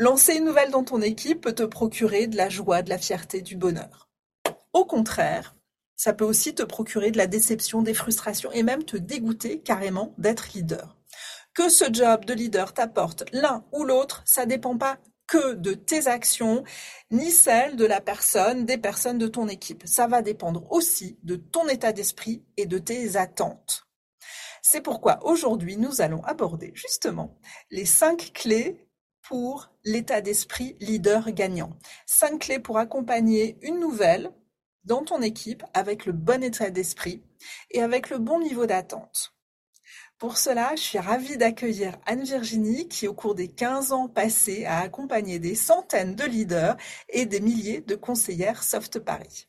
Lancer une nouvelle dans ton équipe peut te procurer de la joie, de la fierté, du bonheur. Au contraire, ça peut aussi te procurer de la déception, des frustrations et même te dégoûter carrément d'être leader. Que ce job de leader t'apporte l'un ou l'autre, ça dépend pas que de tes actions, ni celles de la personne, des personnes de ton équipe. Ça va dépendre aussi de ton état d'esprit et de tes attentes. C'est pourquoi aujourd'hui nous allons aborder justement les cinq clés pour l'état d'esprit leader gagnant. Cinq clés pour accompagner une nouvelle dans ton équipe avec le bon état d'esprit et avec le bon niveau d'attente. Pour cela, je suis ravie d'accueillir Anne-Virginie qui, au cours des 15 ans passés, a accompagné des centaines de leaders et des milliers de conseillères Soft Paris.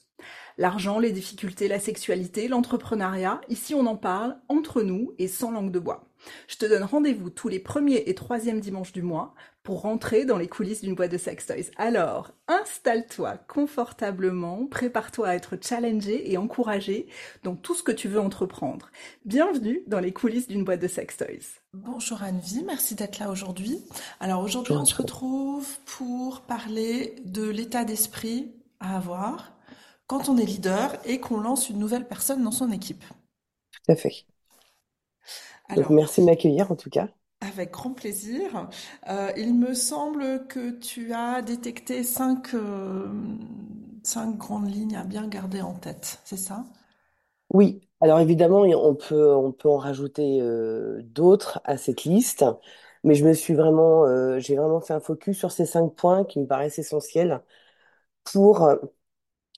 L'argent, les difficultés, la sexualité, l'entrepreneuriat, ici on en parle entre nous et sans langue de bois. Je te donne rendez-vous tous les premiers et troisièmes dimanches du mois pour rentrer dans les coulisses d'une boîte de sex toys. Alors, installe-toi confortablement, prépare-toi à être challengé et encouragé dans tout ce que tu veux entreprendre. Bienvenue dans les coulisses d'une boîte de sex toys. Bonjour Anne-Vie, merci d'être là aujourd'hui. Alors aujourd'hui, on se retrouve pour parler de l'état d'esprit à avoir quand on est leader et qu'on lance une nouvelle personne dans son équipe. Tout à fait. Donc, merci de m'accueillir en tout cas. Avec grand plaisir. Euh, il me semble que tu as détecté cinq, euh, cinq grandes lignes à bien garder en tête, c'est ça? Oui, alors évidemment, on peut, on peut en rajouter euh, d'autres à cette liste, mais je me suis vraiment, j'ai vraiment fait un focus sur ces cinq points qui me paraissent essentiels pour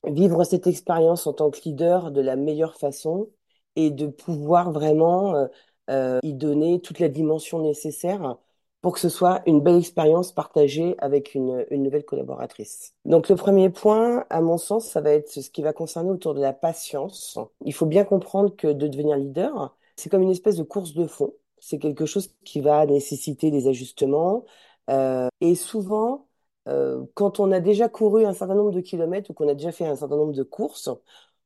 vivre cette expérience en tant que leader de la meilleure façon et de pouvoir vraiment euh, y donner toute la dimension nécessaire pour que ce soit une belle expérience partagée avec une, une nouvelle collaboratrice. Donc le premier point, à mon sens, ça va être ce qui va concerner autour de la patience. Il faut bien comprendre que de devenir leader, c'est comme une espèce de course de fond. C'est quelque chose qui va nécessiter des ajustements. Euh, et souvent, euh, quand on a déjà couru un certain nombre de kilomètres ou qu'on a déjà fait un certain nombre de courses,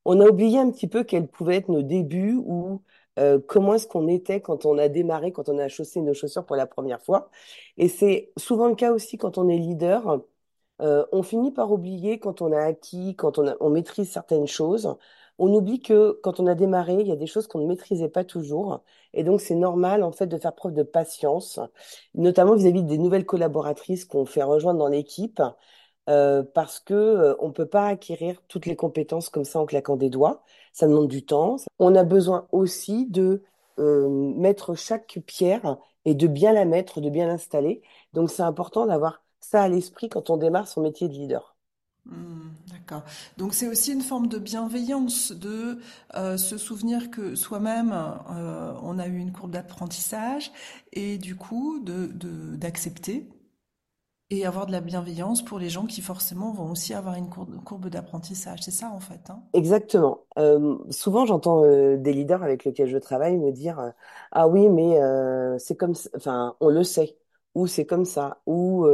on a oublié un petit peu quels pouvaient être nos débuts ou euh, comment est-ce qu'on était quand on a démarré, quand on a chaussé nos chaussures pour la première fois. Et c'est souvent le cas aussi quand on est leader. Euh, on finit par oublier quand on a acquis, quand on, on maîtrise certaines choses. On oublie que quand on a démarré, il y a des choses qu'on ne maîtrisait pas toujours. Et donc, c'est normal, en fait, de faire preuve de patience, notamment vis-à-vis des nouvelles collaboratrices qu'on fait rejoindre dans l'équipe. Euh, parce que euh, on peut pas acquérir toutes les compétences comme ça en claquant des doigts. Ça demande du temps. On a besoin aussi de euh, mettre chaque pierre et de bien la mettre, de bien l'installer. Donc c'est important d'avoir ça à l'esprit quand on démarre son métier de leader. Mmh, d'accord. Donc c'est aussi une forme de bienveillance, de se souvenir que soi-même, on a eu une courbe d'apprentissage et du coup de d'accepter et avoir de la bienveillance pour les gens qui forcément vont aussi avoir une courbe, d'apprentissage. C'est ça en fait. Hein? Exactement. Euh, souvent, j'entends euh, des leaders avec lesquels je travaille me dire euh, Ah oui, mais c'est comme. Enfin, on le sait. Ou c'est comme ça. Ou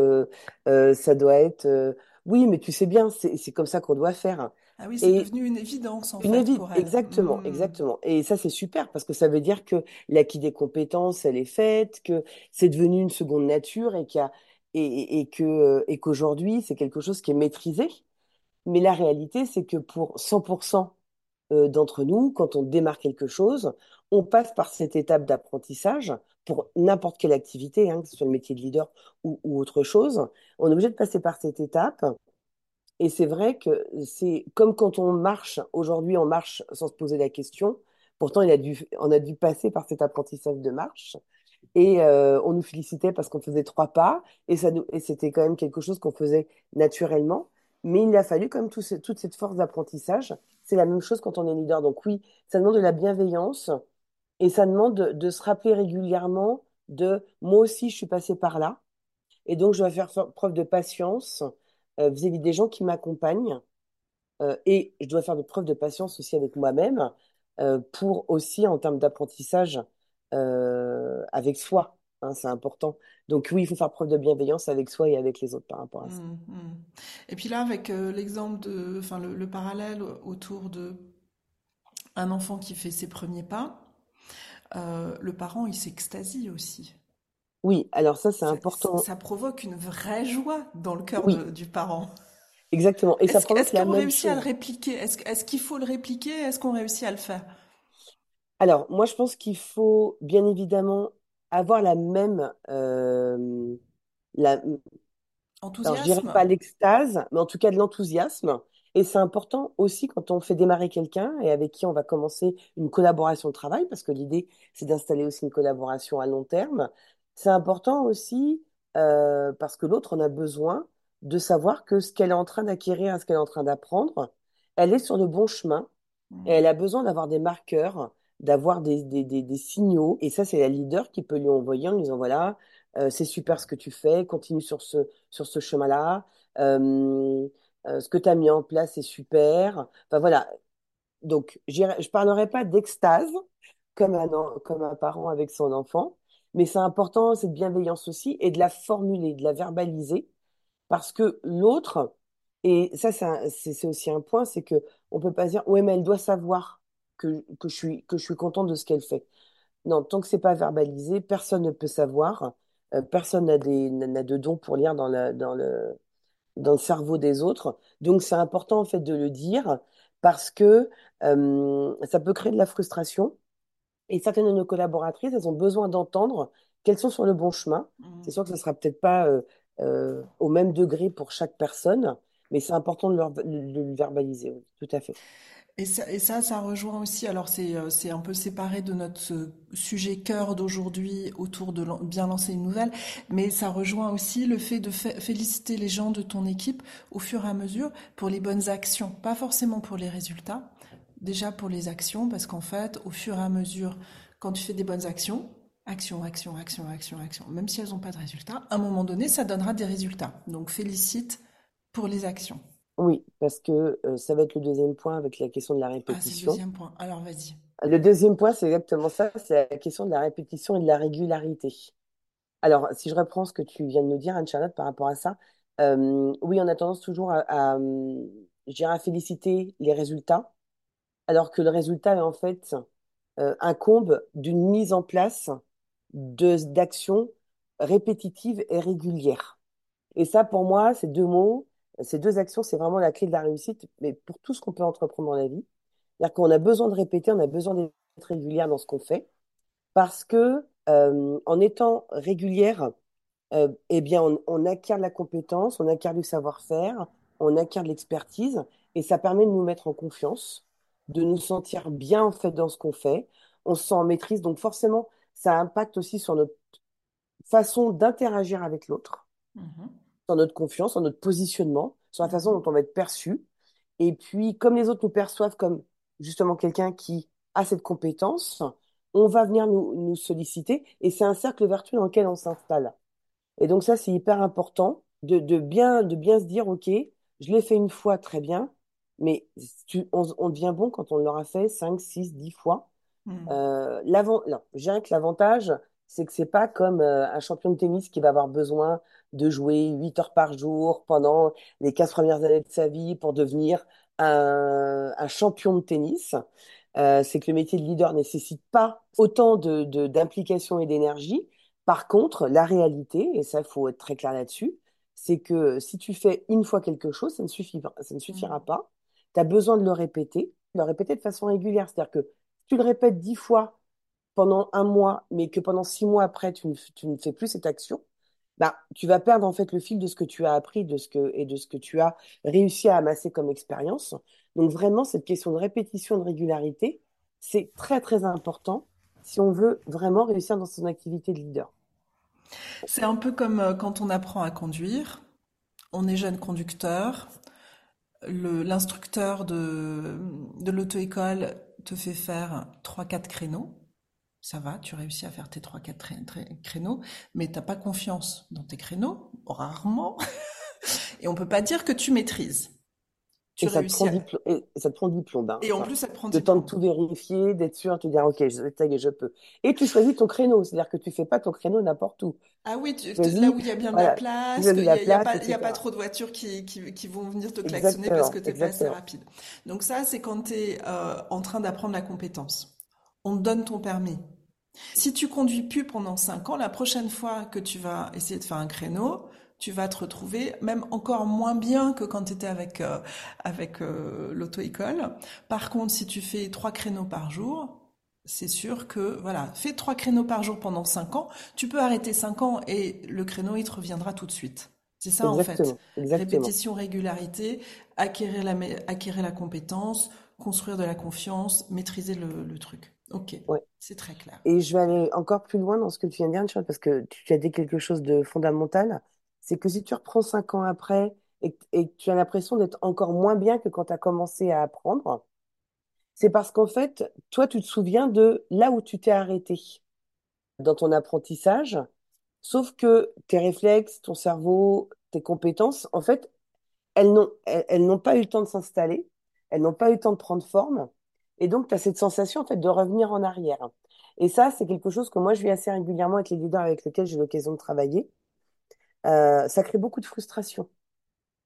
ça doit être. Oui, mais tu sais bien, c'est comme ça qu'on doit faire. Ah oui, c'est devenu une évidence en une fait pour elle. Exactement, mmh. exactement. Et ça, c'est super parce que ça veut dire que l'acquis des compétences, elle est faite, que c'est devenu une seconde nature et qu'il y a et, et que euh, et qu'aujourd'hui c'est quelque chose qui est maîtrisé. Mais la réalité, c'est que pour 100% euh, d'entre nous, quand on démarre quelque chose, on passe par cette étape d'apprentissage pour n'importe quelle activité, hein, que ce soit le métier de leader ou, autre chose. On est obligé de passer par cette étape. Et c'est vrai que c'est comme quand on marche, aujourd'hui on marche sans se poser la question. Pourtant, on a dû passer par cet apprentissage de marche. Et euh, on nous félicitait parce qu'on faisait trois pas et et c'était quand même quelque chose qu'on faisait naturellement. Mais il a fallu tout ce- toute cette force d'apprentissage. C'est la même chose quand on est leader. Donc oui, ça demande de la bienveillance et ça demande de, se rappeler régulièrement de moi aussi, je suis passé par là. Et donc, je dois faire fa- preuve de patience euh, vis-à-vis des gens qui m'accompagnent. Euh, et je dois faire de preuve de patience aussi avec moi-même euh, pour aussi, en termes d'apprentissage, avec soi. hein, c'est important. Donc oui, il faut faire preuve de bienveillance avec soi et avec les autres par rapport à ça. Mm, mm. Et puis là, avec l'exemple de, enfin le, le parallèle autour de un enfant qui fait ses premiers pas, euh, le parent, il s'extasie aussi. Oui, alors ça, c'est important. ça provoque une vraie joie dans le cœur Oui, de- du parent. exactement. Et Est-ce, que- provoque est-ce la qu'on même réussit à le répliquer? Est-ce, qu'il faut le répliquer? Est-ce qu'on réussit à le faire? Alors, moi, je pense qu'il faut bien évidemment avoir la même, euh, la, alors je dirais Enthousiasme? pas l'extase, mais en tout cas de l'enthousiasme. Et c'est important aussi quand on fait démarrer quelqu'un et avec qui on va commencer une collaboration de travail, parce que l'idée, c'est d'installer aussi une collaboration à long terme. C'est important aussi euh, parce que l'autre en a besoin de savoir que ce qu'elle est en train d'acquérir, ce qu'elle est en train d'apprendre, elle est sur le bon chemin et Mm, elle a besoin d'avoir des marqueurs, d'avoir des, des, des, des signaux. Et ça, c'est la leader qui peut lui envoyer en lui disant, voilà, euh, c'est super ce que tu fais, continue sur ce, sur ce chemin-là. Euh, euh, ce que tu as mis en place est super. Enfin voilà. Donc, je parlerai pas d'extase comme un, comme un parent avec son enfant, mais c'est important, cette bienveillance aussi, et de la formuler, de la verbaliser parce que l'autre, et ça, c'est aussi un point, c'est que on peut pas dire, ouais, mais elle doit savoir que, que je suis, que je suis contente de ce qu'elle fait. Non, tant que c'est pas verbalisé, personne ne peut savoir. Euh, personne n'a des, n'a de don pour lire dans le, dans le, dans le cerveau des autres. Donc, c'est important, en fait, de le dire parce que euh, ça peut créer de la frustration. Et certaines de nos collaboratrices, elles ont besoin d'entendre qu'elles sont sur le bon chemin. C'est mm. sûr que ce sera peut-être pas euh, euh, au même degré pour chaque personne, mais c'est important de, leur, de le verbaliser, oui, tout à fait. Et ça, ça, ça rejoint aussi, alors c'est euh, un peu séparé de notre sujet cœur d'aujourd'hui autour de bien lancer une nouvelle, mais ça rejoint aussi le fait de fé- féliciter les gens de ton équipe au fur et à mesure pour les bonnes actions, pas forcément pour les résultats, déjà pour les actions, parce qu'en fait, au fur et à mesure, quand tu fais des bonnes actions, action, action, action, action, action, même si elles n'ont pas de résultats, à un moment donné, ça donnera des résultats. Donc félicite pour les actions. Oui, parce que euh, ça va être le deuxième point avec la question de la Ah, c'est le répétition. deuxième point. Alors vas-y. Le deuxième point, c'est exactement ça, c'est la question de la répétition et de la régularité. Alors, si je reprends ce que tu viens de nous dire, Anne-Charlotte, par rapport à ça, euh, oui, on a tendance toujours à, à, euh, je dirais, à féliciter les résultats, alors que le résultat, en fait, euh, incombe d'une mise en place de, d'actions répétitives et régulières. Et ça, pour moi, ces deux mots, ces deux actions, c'est vraiment la clé de la réussite, mais pour tout ce qu'on peut entreprendre dans la vie. C'est-à-dire qu'on a besoin de répéter, on a besoin d'être régulière dans ce qu'on fait, parce que euh, en étant régulière, euh, eh bien, on, acquiert de la compétence, on acquiert du savoir-faire, on acquiert de l'expertise, et ça permet de nous mettre en confiance, de nous sentir bien en fait dans ce qu'on fait. On se sent en maîtrise, donc forcément, ça impacte aussi sur notre façon d'interagir avec l'autre, Mhm, sur notre confiance, sur notre positionnement, sur la façon mhm. dont on va être perçu. Et puis, comme les autres nous perçoivent comme justement quelqu'un qui a cette compétence, on va venir nous, nous solliciter, et c'est un cercle vertueux dans lequel on s'installe. Et donc ça, c'est hyper important de, de bien, de bien se dire, OK, je l'ai fait une fois, très bien, mais tu- on, on devient bon quand on l'aura fait 5, 6, 10 fois. Mhm. Euh, l'avant, non, je dirais que l'avantage, c'est que c'est pas comme euh, un champion de tennis qui va avoir besoin de jouer 8 heures par jour pendant les 15 premières années de sa vie pour devenir un, un champion de tennis. Euh, c'est que le métier de leader nécessite pas autant de, d'implication et d'énergie. Par contre, la réalité, et ça, il faut être très clair là-dessus, c'est que si tu fais une fois quelque chose, ça ne suffit pas, ça ne suffira Mhm. pas. Tu as besoin de le répéter, de le répéter de façon régulière. C'est-à-dire que si tu le répètes dix fois pendant un mois, mais que pendant six mois après, tu ne, fais plus cette action, bah, tu vas perdre en fait le fil de ce que tu as appris de ce que, et de ce que tu as réussi à amasser comme expérience. Donc vraiment, cette question de répétition, de régularité, c'est très très important si on veut vraiment réussir dans son activité de leader. C'est un peu comme euh, quand on apprend à conduire. On est jeune conducteur. l'instructeur de, de l'auto-école te fait faire 3-4 créneaux, ça va, tu réussis à faire tes 3-4 créneaux, mais t'as pas confiance dans tes créneaux, rarement, et on peut pas dire que tu maîtrises. Tu et, ça te prend du et ça te prend du plomb. Et en plus, ça te prend du temps de tout vérifier, d'être sûr, de te dire, OK, je, je peux. Et tu choisis ton créneau, c'est-à-dire que tu fais pas ton créneau n'importe où. Ah oui, tu, là où il y a bien de la place, il n'y a, y a, pas, a pas trop de voitures qui, qui, qui vont venir te klaxonner parce que tu n'es pas assez rapide. Donc ça, c'est quand tu es euh, en train d'apprendre la compétence. On te donne ton permis. Si tu conduis plus pendant 5 ans, la prochaine fois que tu vas essayer de faire un créneau, tu vas te retrouver même encore moins bien que quand tu étais avec, euh, avec euh, l'auto-école. Par contre, si tu fais trois créneaux par jour, c'est sûr que, voilà, fais trois créneaux par jour pendant cinq ans, tu peux arrêter cinq ans et le créneau, il te reviendra tout de suite. C'est ça, en fait. Répétition, régularité, acquérir la, acquérir la compétence, construire de la confiance, maîtriser le, truc. Ok, c'est très clair. Et je vais aller encore plus loin dans ce que tu viens de dire, parce que tu as dit quelque chose de fondamental. C'est que si tu reprends cinq ans après et, que tu as l'impression d'être encore moins bien que quand tu as commencé à apprendre, c'est parce qu'en fait, toi, tu te souviens de là où tu t'es arrêté dans ton apprentissage, sauf que tes réflexes, ton cerveau, tes compétences, en fait, elles n'ont elles, n'ont pas eu le temps de s'installer, elles n'ont pas eu le temps de prendre forme, et donc tu as cette sensation en fait de revenir en arrière. Et ça, c'est quelque chose que moi je vis assez régulièrement avec les leaders avec lesquels j'ai l'occasion de travailler. Euh, ça crée beaucoup de frustration.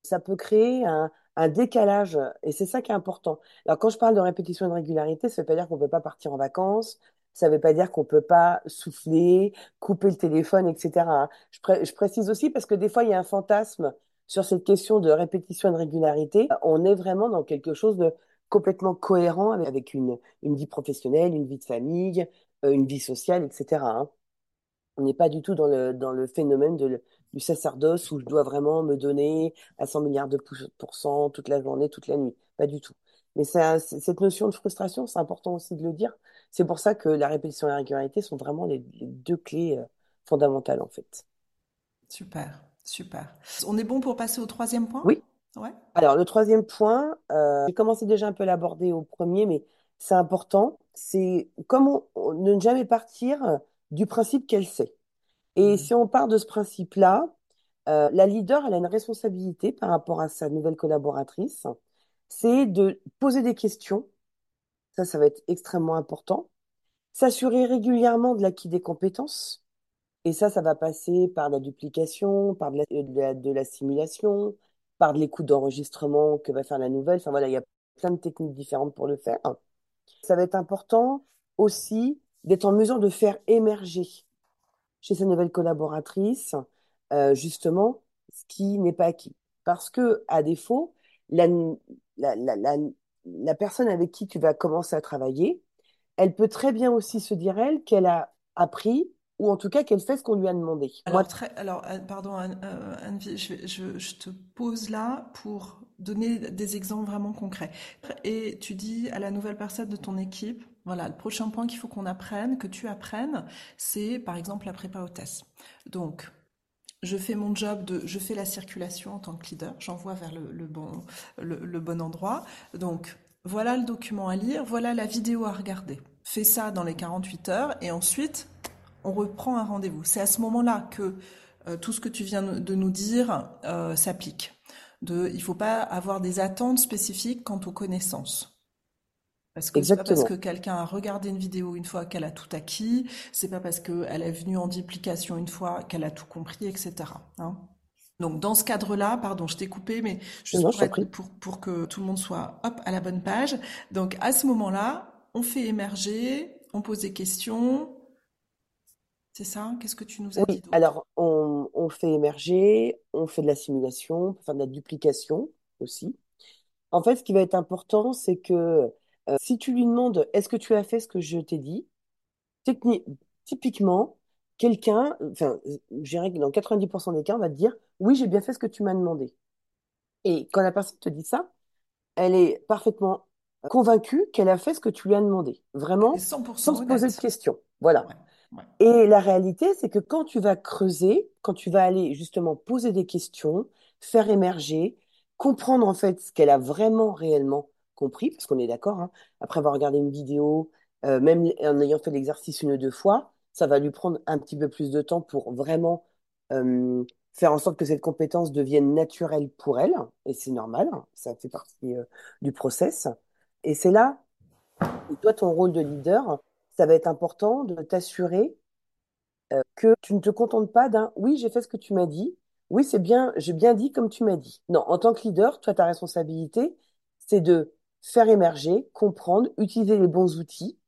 Ça peut créer un, décalage, et c'est ça qui est important. Alors, quand je parle de répétition et de régularité, ça ne veut pas dire qu'on ne peut pas partir en vacances, ça ne veut pas dire qu'on ne peut pas souffler, couper le téléphone, etc. Hein. Je, je, précise aussi parce que des fois, il y a un fantasme sur cette question de répétition et de régularité. On est vraiment dans quelque chose de complètement cohérent avec une, une vie professionnelle, une vie de famille, euh, une vie sociale, etc. Hein. On n'est pas du tout dans le, dans le phénomène de, du sacerdoce où je dois vraiment me donner à 100 milliards de pourcents toute la journée, toute la nuit. Pas du tout. Mais cette notion de frustration, c'est important aussi de le dire. C'est pour ça que la répétition et la régularité sont vraiment les, deux clés euh, fondamentales, en fait. Super, super. On est bon pour passer au troisième point? Oui. Ouais. Alors, le troisième point, euh, j'ai commencé déjà un peu à l'aborder au premier, mais c'est important. C'est comment ne jamais partir du principe qu'elle sait. Et mmh. si on part de ce principe-là, euh, la leader, elle a une responsabilité par rapport à sa nouvelle collaboratrice, c'est de poser des questions. Ça, ça va être extrêmement important. S'assurer régulièrement de l'acquis des compétences. Et ça, ça va passer par la duplication, par de la, de la simulation, par de l'écoute d'enregistrement que va faire la nouvelle. Enfin voilà, il y a plein de techniques différentes pour le faire. Ça va être important aussi d'être en mesure de faire émerger chez sa nouvelle collaboratrice, euh, justement, ce qui n'est pas acquis. Parce que, à défaut, la, la, la, la, personne avec qui tu vas commencer à travailler, elle peut très bien aussi se dire, elle, qu'elle a appris ou en tout cas qu'elle fait ce qu'on lui a demandé. Alors, très, alors euh, pardon, Anne, euh, je, je, je, te pose là pour donner des exemples vraiment concrets. Et tu dis à la nouvelle personne de ton équipe, voilà, le prochain point qu'il faut qu'on apprenne, que tu apprennes, c'est par exemple la prépa hôtesse. Donc, je fais mon job de, je fais la circulation en tant que leader, j'envoie vers le, bon, le, bon endroit. Donc, voilà le document à lire, voilà la vidéo à regarder. Fais ça dans les 48 heures et ensuite, on reprend un rendez-vous. C'est à ce moment-là que euh, tout ce que tu viens de nous dire euh, s'applique. De, il ne faut pas avoir des attentes spécifiques quant aux connaissances. Parce que c'est pas parce que quelqu'un a regardé une vidéo une fois qu'elle a tout acquis, c'est pas parce qu'elle est venue en duplication une fois qu'elle a tout compris, etc. Hein. Donc dans ce cadre-là, pardon, je t'ai coupé, mais juste pour, pour, que tout le monde soit hop à la bonne page. Donc à ce moment-là, on fait émerger, on pose des questions. C'est ça? Qu'est-ce que tu nous as dit Alors on, on fait émerger, on fait de la simulation, on peut faire de la duplication aussi. En fait, ce qui va être important, c'est que euh, si tu lui demandes est-ce que tu as fait ce que je t'ai dit, typiquement, quelqu'un, enfin, je dirais que dans 90% des cas, on va te dire oui, j'ai bien fait ce que tu m'as demandé. Et quand la personne te dit ça, elle est parfaitement convaincue qu'elle a fait ce que tu lui as demandé, vraiment, sans se poser de questions. Voilà. Et la réalité, c'est que quand tu vas creuser, quand tu vas aller justement poser des questions, faire émerger, comprendre en fait ce qu'elle a vraiment réellement compris, parce qu'on est d'accord, hein, après avoir regardé une vidéo, euh, même en ayant fait l'exercice une ou deux fois, ça va lui prendre un petit peu plus de temps pour vraiment faire en sorte que cette compétence devienne naturelle pour elle, et c'est normal, ça fait partie euh, du process. Et c'est là où toi, ton rôle de leader, ça va être important de t'assurer euh, que tu ne te contentes pas d'un oui, j'ai fait ce que tu m'as dit, oui, c'est bien, j'ai bien dit comme tu m'as dit. Non, en tant que leader, toi, ta responsabilité, c'est de faire émerger, comprendre, utiliser les bons outils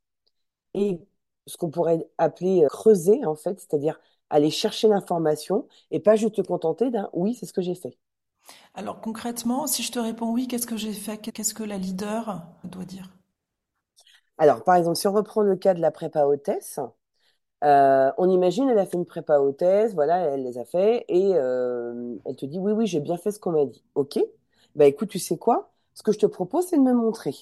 et ce qu'on pourrait appeler euh, creuser, en fait, c'est-à-dire aller chercher l'information et pas juste te contenter d'un oui, c'est ce que j'ai fait. Alors concrètement, si je te réponds oui, qu'est-ce que j'ai fait Qu'est-ce que la leader doit dire? Alors, par exemple, si on reprend le cas de la prépa hôtesse, euh, on imagine, elle a fait une prépa hôtesse, voilà, elle les a fait, et euh, elle te dit, oui, oui, j'ai bien fait ce qu'on m'a dit. Ok, bah écoute, tu sais quoi? Ce que je te propose, c'est de me montrer.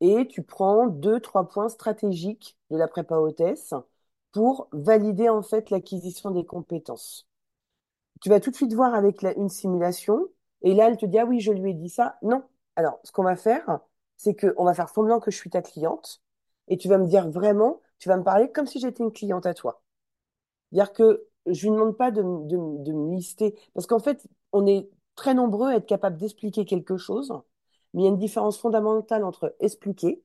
Et tu prends deux, trois points stratégiques de la prépa hôtesse pour valider en fait l'acquisition des compétences. Tu vas tout de suite voir avec une simulation, et là, elle te dit, ah oui, je lui ai dit ça. Non. Alors, ce qu'on va faire, c'est qu'on va faire semblant que je suis ta cliente, et tu vas me dire vraiment tu vas me parler comme si j'étais une cliente à toi. C'est-à-dire que je ne demande pas de, de, me lister, parce qu'en fait, on est très nombreux à être capable d'expliquer quelque chose, mais il y a une différence fondamentale entre expliquer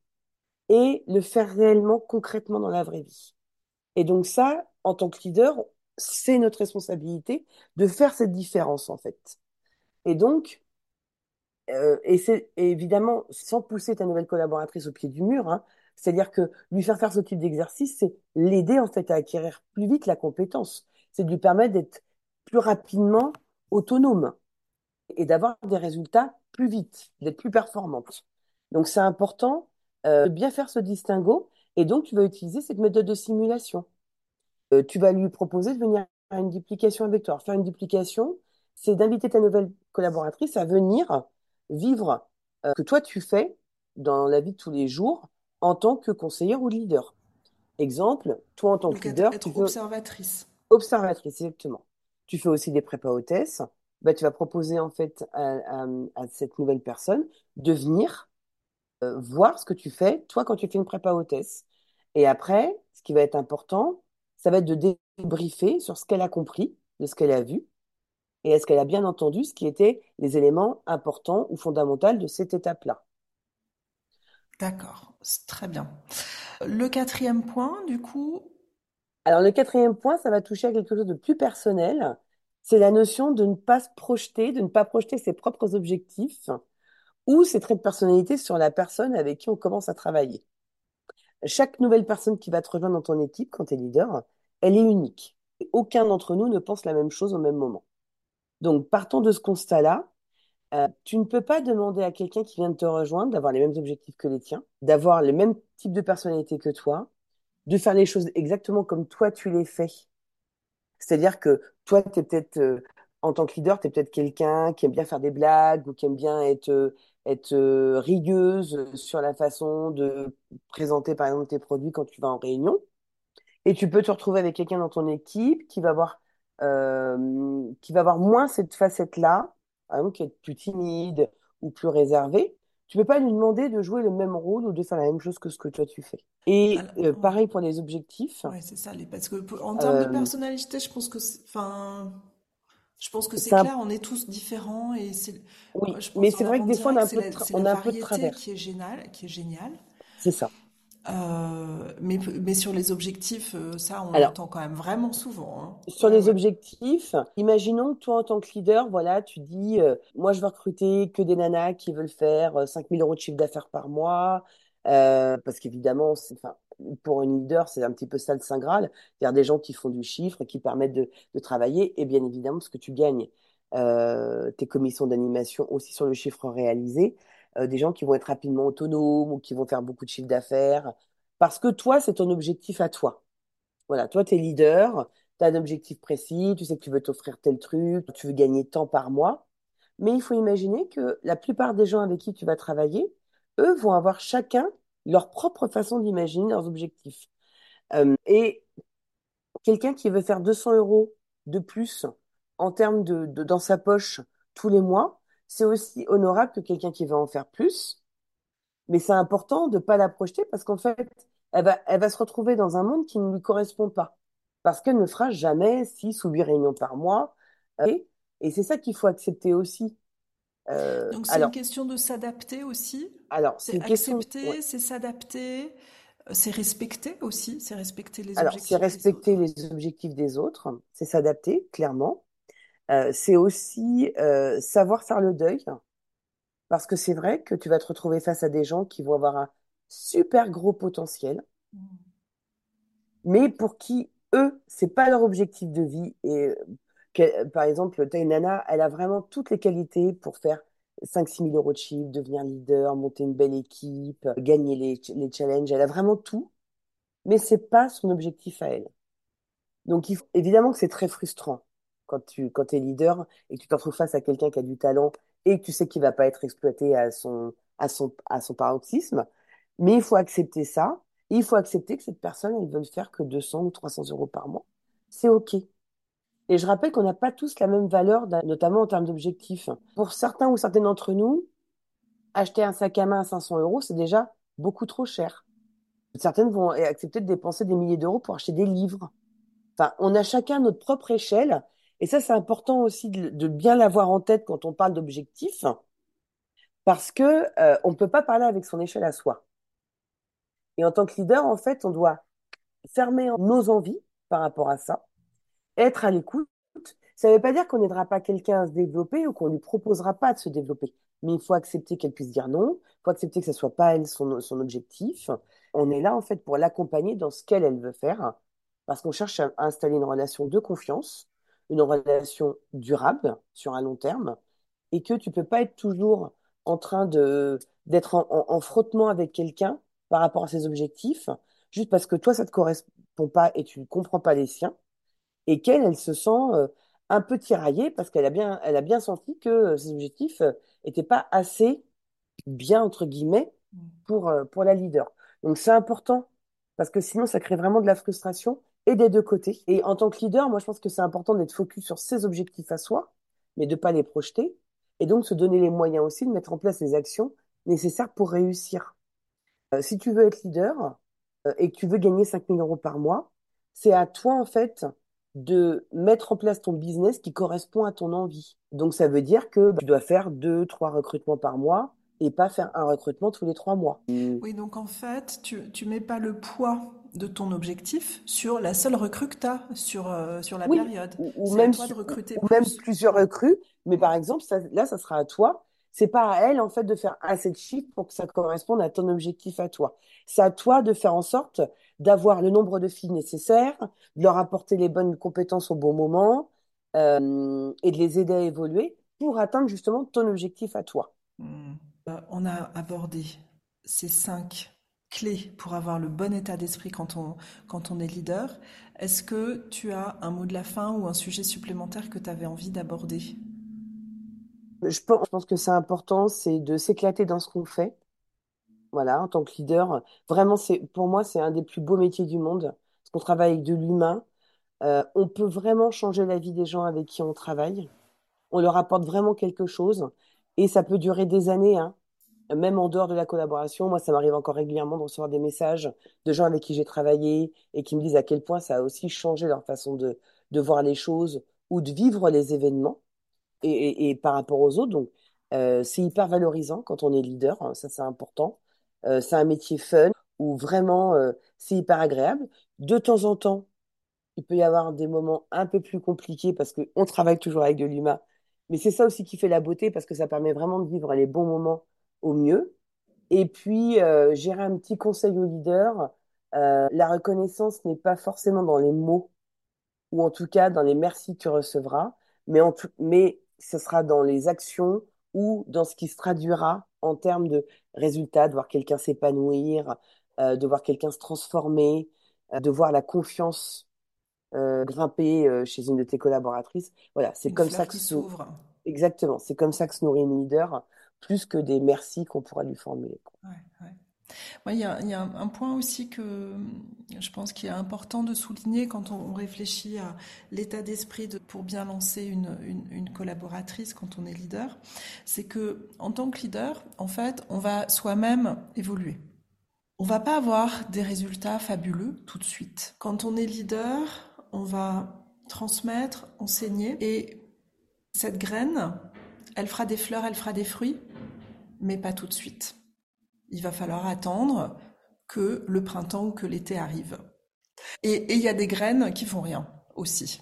et le faire réellement, concrètement dans la vraie vie. Et donc ça, en tant que leader, c'est notre responsabilité de faire cette différence, en fait. Et donc, euh, et c'est évidemment, sans pousser ta nouvelle collaboratrice au pied du mur, hein, c'est-à-dire que lui faire faire ce type d'exercice, c'est l'aider en fait à acquérir plus vite la compétence. C'est de lui permettre d'être plus rapidement autonome et d'avoir des résultats plus vite, d'être plus performante. Donc c'est important euh, de bien faire ce distinguo et donc tu vas utiliser cette méthode de simulation. Euh, tu vas lui proposer de venir faire une duplication avec toi. faire une duplication, c'est d'inviter ta nouvelle collaboratrice à venir vivre euh, ce que toi tu fais dans la vie de tous les jours en tant que conseillère ou leader. Exemple, toi en tant que leader, être tu observatrice. Observatrice, exactement. Tu fais aussi des prépas hôtesses. Bah, tu vas proposer en fait à, cette nouvelle personne de venir euh, voir ce que tu fais, toi, quand tu fais une prépa hôtesse. Et après, ce qui va être important, ça va être de débriefer sur ce qu'elle a compris, de ce qu'elle a vu, et est-ce qu'elle a bien entendu ce qui étaient les éléments importants ou fondamentaux de cette étape-là? D'accord, très bien. Le quatrième point, du coup? Alors, le quatrième point, ça va toucher à quelque chose de plus personnel. C'est la notion de ne pas se projeter, de ne pas projeter ses propres objectifs ou ses traits de personnalité sur la personne avec qui on commence à travailler. Chaque nouvelle personne qui va te rejoindre dans ton équipe quand tu es leader, elle est unique. Aucun d'entre nous ne pense la même chose au même moment. Donc, partons de ce constat-là, euh, tu ne peux pas demander à quelqu'un qui vient de te rejoindre d'avoir les mêmes objectifs que les tiens, d'avoir le même type de personnalité que toi, de faire les choses exactement comme toi tu les fais. C'est-à-dire que toi, tu es peut-être, euh, en tant que leader, tu es peut-être quelqu'un qui aime bien faire des blagues ou qui aime bien être, euh, être rigueuse sur la façon de présenter, par exemple, tes produits quand tu vas en réunion. Et tu peux te retrouver avec quelqu'un dans ton équipe qui va avoir, qui va avoir moins cette facette-là par exemple, qui est plus timide ou plus réservé, tu peux pas lui demander de jouer le même rôle ou de faire la même chose que ce que toi tu fais. Et euh, pareil pour les objectifs. Oui, c'est ça. Parce que en termes de euh, personnalité, je pense que, enfin, je pense que c'est clair. On est tous différents et c'est. Oui, mais c'est vrai que des fois on a un peu, on a un peu de travers. Qui est génial, qui est génial. C'est ça. Euh, mais, mais sur les objectifs, euh, ça, on l'entend quand même vraiment souvent. Hein. Sur les objectifs, imaginons que toi, en tant que leader, voilà, tu dis, euh, moi, je veux recruter que des nanas qui veulent faire 5000 euros de chiffre d'affaires par mois, parce qu'évidemment, enfin, pour une leader, c'est un petit peu ça le Saint Graal, c'est-à-dire des gens qui font du chiffre, qui permettent de, de travailler, et bien évidemment, ce que tu gagnes, tes commissions d'animation aussi sur le chiffre réalisé. Euh, des gens qui vont être rapidement autonomes ou qui vont faire beaucoup de chiffre d'affaires. Parce que toi, c'est ton objectif à toi. Voilà, toi, tu es leader, tu as un objectif précis, tu sais que tu veux t'offrir tel truc, tu veux gagner tant par mois. Mais il faut imaginer que la plupart des gens avec qui tu vas travailler, eux, vont avoir chacun leur propre façon d'imaginer leurs objectifs. Euh, et quelqu'un qui veut faire 200 euros de plus en termes de, de, dans sa poche tous les mois, c'est aussi honorable que quelqu'un qui va en faire plus, mais c'est important de ne pas la projeter parce qu'en fait, elle va, elle va se retrouver dans un monde qui ne lui correspond pas. Parce qu'elle ne fera jamais six ou huit réunions par mois. Et, et c'est ça qu'il faut accepter aussi. Euh, Donc c'est une question de s'adapter aussi. Alors c'est accepter, c'est s'adapter, euh, c'est respecter aussi, c'est respecter les alors, c'est respecter les objectifs des autres, c'est s'adapter clairement. Euh, c'est aussi euh, savoir faire le deuil, parce que c'est vrai que tu vas te retrouver face à des gens qui vont avoir un super gros potentiel, mais pour qui eux, c'est pas leur objectif de vie et par exemple, tu une nana, elle a vraiment toutes les qualités pour faire 5-6 000 euros de chiffre, devenir leader, monter une belle équipe, gagner les, les challenges. Elle a vraiment tout, mais c'est pas son objectif à elle. Donc, évidemment que c'est très frustrant quand tu quand es leader et que tu te retrouves face à quelqu'un qui a du talent et que tu sais qu'il va pas être exploité à son, à son, à son paroxysme. Mais il faut accepter ça. il faut accepter que cette personne, elle veut faire que 200 ou 300 euros par mois. C'est OK. Et je rappelle qu'on n'a pas tous la même valeur, notamment en termes d'objectifs. Pour certains ou certaines d'entre nous, acheter un sac à main à 500 euros, c'est déjà beaucoup trop cher. Certaines vont accepter de dépenser des milliers d'euros pour acheter des livres. Enfin, on a chacun notre propre échelle. Et ça, c'est important aussi de, bien l'avoir en tête quand on parle d'objectifs, parce que euh, on ne peut pas parler avec son échelle à soi. Et en tant que leader, en fait, on doit fermer nos envies par rapport à ça être à l'écoute, ça ne veut pas dire qu'on n'aidera pas quelqu'un à se développer ou qu'on lui proposera pas de se développer. Mais il faut accepter qu'elle puisse dire non, il faut accepter que ce soit pas elle son, son objectif. On est là, en fait, pour l'accompagner dans ce qu'elle, elle veut faire, parce qu'on cherche à installer une relation de confiance, une relation durable sur un long terme, et que tu peux pas être toujours en train de d'être en, en, frottement avec quelqu'un par rapport à ses objectifs, juste parce que toi, ça te correspond pas et tu ne comprends pas les siens et qu'elle, elle se sent euh, un peu tiraillée parce qu'elle a bien, elle a bien senti que euh, ses objectifs n'étaient euh, pas assez bien, entre guillemets, mm. pour, pour la leader. Donc c'est important parce que sinon, ça crée vraiment de la frustration et des deux côtés. Et en tant que leader, moi, je pense que c'est important d'être focus sur ses objectifs à soi, mais de pas les projeter. Et donc, se donner les moyens aussi de mettre en place les actions nécessaires pour réussir. si tu veux être leader et que tu veux gagner 5 000 euros par mois, c'est à toi, en fait, de mettre en place ton business qui correspond à ton envie. Donc ça veut dire que tu dois faire deux, trois recrutements par mois et pas faire un recrutement tous les trois mois. Oui, donc en fait, tu ne mets pas le poids de ton objectif sur la seule recrue que tu as sur, euh, sur la période. Ou, même, de recruter même plusieurs recrues, mais par exemple, là, ça sera à toi c'est pas à elle en fait de faire assez de chiffres pour que ça corresponde à ton objectif à toi. C'est à toi de faire en sorte d'avoir le nombre de filles nécessaires, de leur apporter les bonnes compétences au bon moment euh, et de les aider à évoluer pour atteindre justement ton objectif à toi. Hmm. Euh, on a abordé ces cinq clés pour avoir le bon état d'esprit quand on, quand on est leader. Est-ce que tu as un mot de la fin ou un sujet supplémentaire que tu avais envie d'aborder? Je pense, je pense que c'est important, c'est de s'éclater dans ce qu'on fait. Voilà, en tant que leader, vraiment, c'est pour moi, c'est un des plus beaux métiers du monde, parce qu'on travaille avec de l'humain. Euh, on peut vraiment changer la vie des gens avec qui on travaille. On leur apporte vraiment quelque chose, et ça peut durer des années, hein. Même en dehors de la collaboration, moi, ça m'arrive encore régulièrement de recevoir des messages de gens avec qui j'ai travaillé et qui me disent à quel point ça a aussi changé leur façon de, de voir les choses ou de vivre les événements et, par rapport aux autres. Donc, euh, c'est hyper valorisant quand on est leader, hein, ça c'est important. Euh, c'est un métier fun où vraiment euh, c'est hyper agréable. De temps en temps, il peut y avoir des moments un peu plus compliqués parce qu'on travaille toujours avec de l'humain. Mais c'est ça aussi qui fait la beauté parce que ça permet vraiment de vivre les bons moments au mieux. Et puis, gérer un petit conseil au leader. la reconnaissance n'est pas forcément dans les mots ou en tout cas dans les merci que tu recevras, mais, en tout, mais ce sera dans les actions ou dans ce qui se traduira en termes de résultats, de voir quelqu'un s'épanouir, euh, de voir quelqu'un se transformer, euh, de voir la confiance euh, grimper chez une de tes collaboratrices. Voilà, c'est comme ça que s'ouvre. Exactement, c'est comme ça que se nourrit une leader, plus que des merci qu'on pourra lui formuler. Il y a, un, point aussi que je pense qu'il est important de souligner quand on, réfléchit à l'état d'esprit pour bien lancer une, collaboratrice quand on est leader, c'est que en tant que leader, en fait, on va soi-même évoluer. On va pas avoir des résultats fabuleux tout de suite. Quand on est leader, on va transmettre, enseigner et cette graine, elle fera des fleurs, elle fera des fruits, mais pas tout de suite il va falloir attendre que le printemps ou que l'été arrive. Et il y a des graines qui font rien aussi.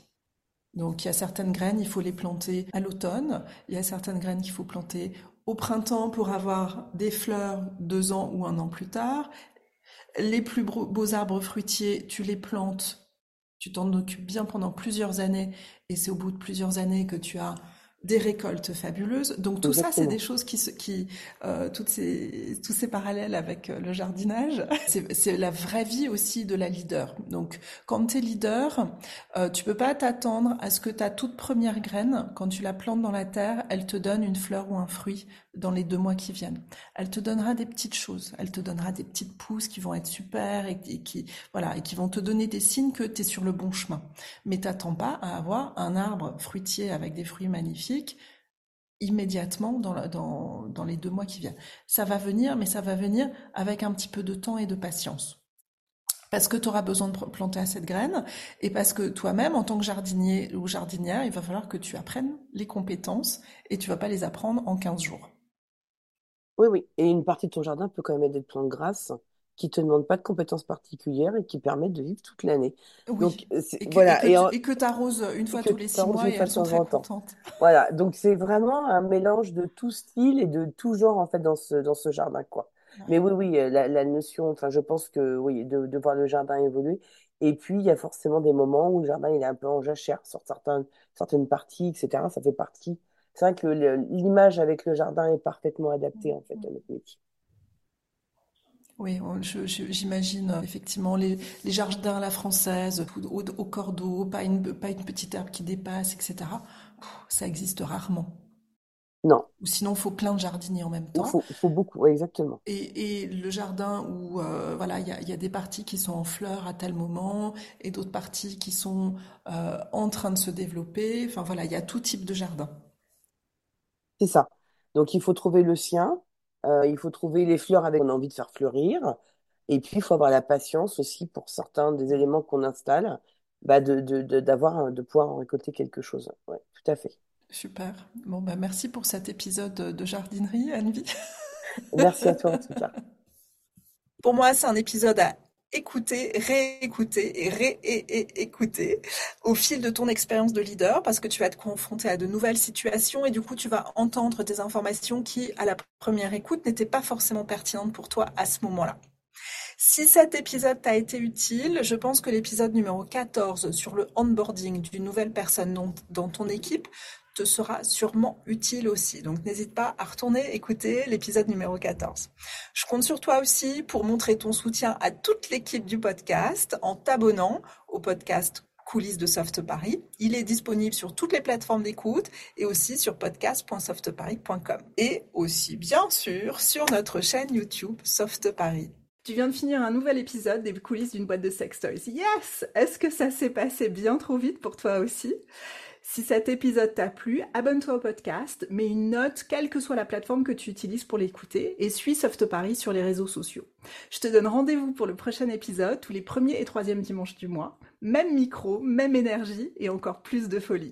Donc il y a certaines graines, il faut les planter à l'automne, il y a certaines graines qu'il faut planter au printemps pour avoir des fleurs deux ans ou un an plus tard. Les plus beaux arbres fruitiers, tu les plantes, tu t'en occupes bien pendant plusieurs années, et c'est au bout de plusieurs années que tu as des récoltes fabuleuses. Donc tout ça, c'est des choses qui, qui euh, toutes ces, tous ces parallèles avec euh, le jardinage, c'est la vraie vie aussi de la leader. Donc quand tu es leader, euh, tu peux pas t'attendre à ce que ta toute première graine, quand tu la plantes dans la terre, elle te donne une fleur ou un fruit dans les deux mois qui viennent. Elle te donnera des petites choses, elle te donnera des petites pousses qui vont être super et, qui voilà et qui vont te donner des signes que tu es sur le bon chemin. Mais t'attends pas à avoir un arbre fruitier avec des fruits magnifiques immédiatement dans, dans, les deux mois qui viennent. Ça va venir, mais ça va venir avec un petit peu de temps et de patience parce que tu auras besoin de planter cette graine et parce que toi-même, en tant que jardinier ou jardinière, il va falloir que tu apprennes les compétences et tu vas pas les apprendre en 15 jours. Oui, oui. Et une partie de ton jardin peut quand même être des plantes grasses qui te demandent pas de compétences particulières et qui permettent de vivre toute l'année. Oui. Donc, et que, voilà. Et que, tu arroses une fois tous les six mois et elles sont très contentes. Voilà. Donc, c'est vraiment un mélange de tout style et de tout genre, en fait, dans ce, dans ce jardin, quoi. Mais oui, oui, la, la notion, enfin, je pense que, oui, de, de voir le jardin évoluer. Et puis, il y a forcément des moments où le jardin, il est un peu en jachère sur certaines, certaines parties, etc. Ça fait partie c'est vrai que l'image avec le jardin est parfaitement adaptée en fait à notre métier. Oui, j'imagine euh, effectivement les, jardins à la française, au, cordeau, pas une, pas une petite herbe qui dépasse, etc. Ça existe rarement. Non. Ou sinon, il faut plein de jardiniers en même temps. Il faut, beaucoup, exactement. Et, le jardin où euh, voilà, il y a, des parties qui sont en fleurs à tel moment et d'autres parties qui sont euh, en train de se développer. Enfin voilà, il y a tout type de jardin. C'est ça. Donc il faut trouver le sien, euh, il faut trouver les fleurs avec on a envie de faire fleurir, et puis il faut avoir la patience aussi pour certains des éléments qu'on installe, bah de, de, d'avoir, de pouvoir en récolter quelque chose. Ouais, tout à fait. Super. Bon, bah merci pour cet épisode de jardinerie, anne Merci à toi en tout cas. Pour moi, c'est un épisode à écouter, réécouter et réécouter au fil de ton expérience de leader parce que tu vas te confronter à de nouvelles situations et du coup tu vas entendre des informations qui à la première écoute n'étaient pas forcément pertinentes pour toi à ce moment-là. Si cet épisode t'a été utile, je pense que l'épisode numéro 14 sur le onboarding d'une nouvelle personne dans ton équipe te sera sûrement utile aussi. Donc n'hésite pas à retourner écouter l'épisode numéro 14. Je compte sur toi aussi pour montrer ton soutien à toute l'équipe du podcast en t'abonnant au podcast coulisses de Soft Paris. Il est disponible sur toutes les plateformes d'écoute et aussi sur podcast.softparis.com. Et aussi, bien sûr, sur notre chaîne YouTube Soft Paris. Tu viens de finir un nouvel épisode des coulisses d'une boîte de sex toys. Yes! Est-ce que ça s'est passé bien trop vite pour toi aussi? Si cet épisode t'a plu, abonne-toi au podcast, mets une note, quelle que soit la plateforme que tu utilises pour l'écouter, et suis Soft Paris sur les réseaux sociaux. Je te donne rendez-vous pour le prochain épisode, tous les premiers et troisièmes dimanches du mois. Même micro, même énergie, et encore plus de folie.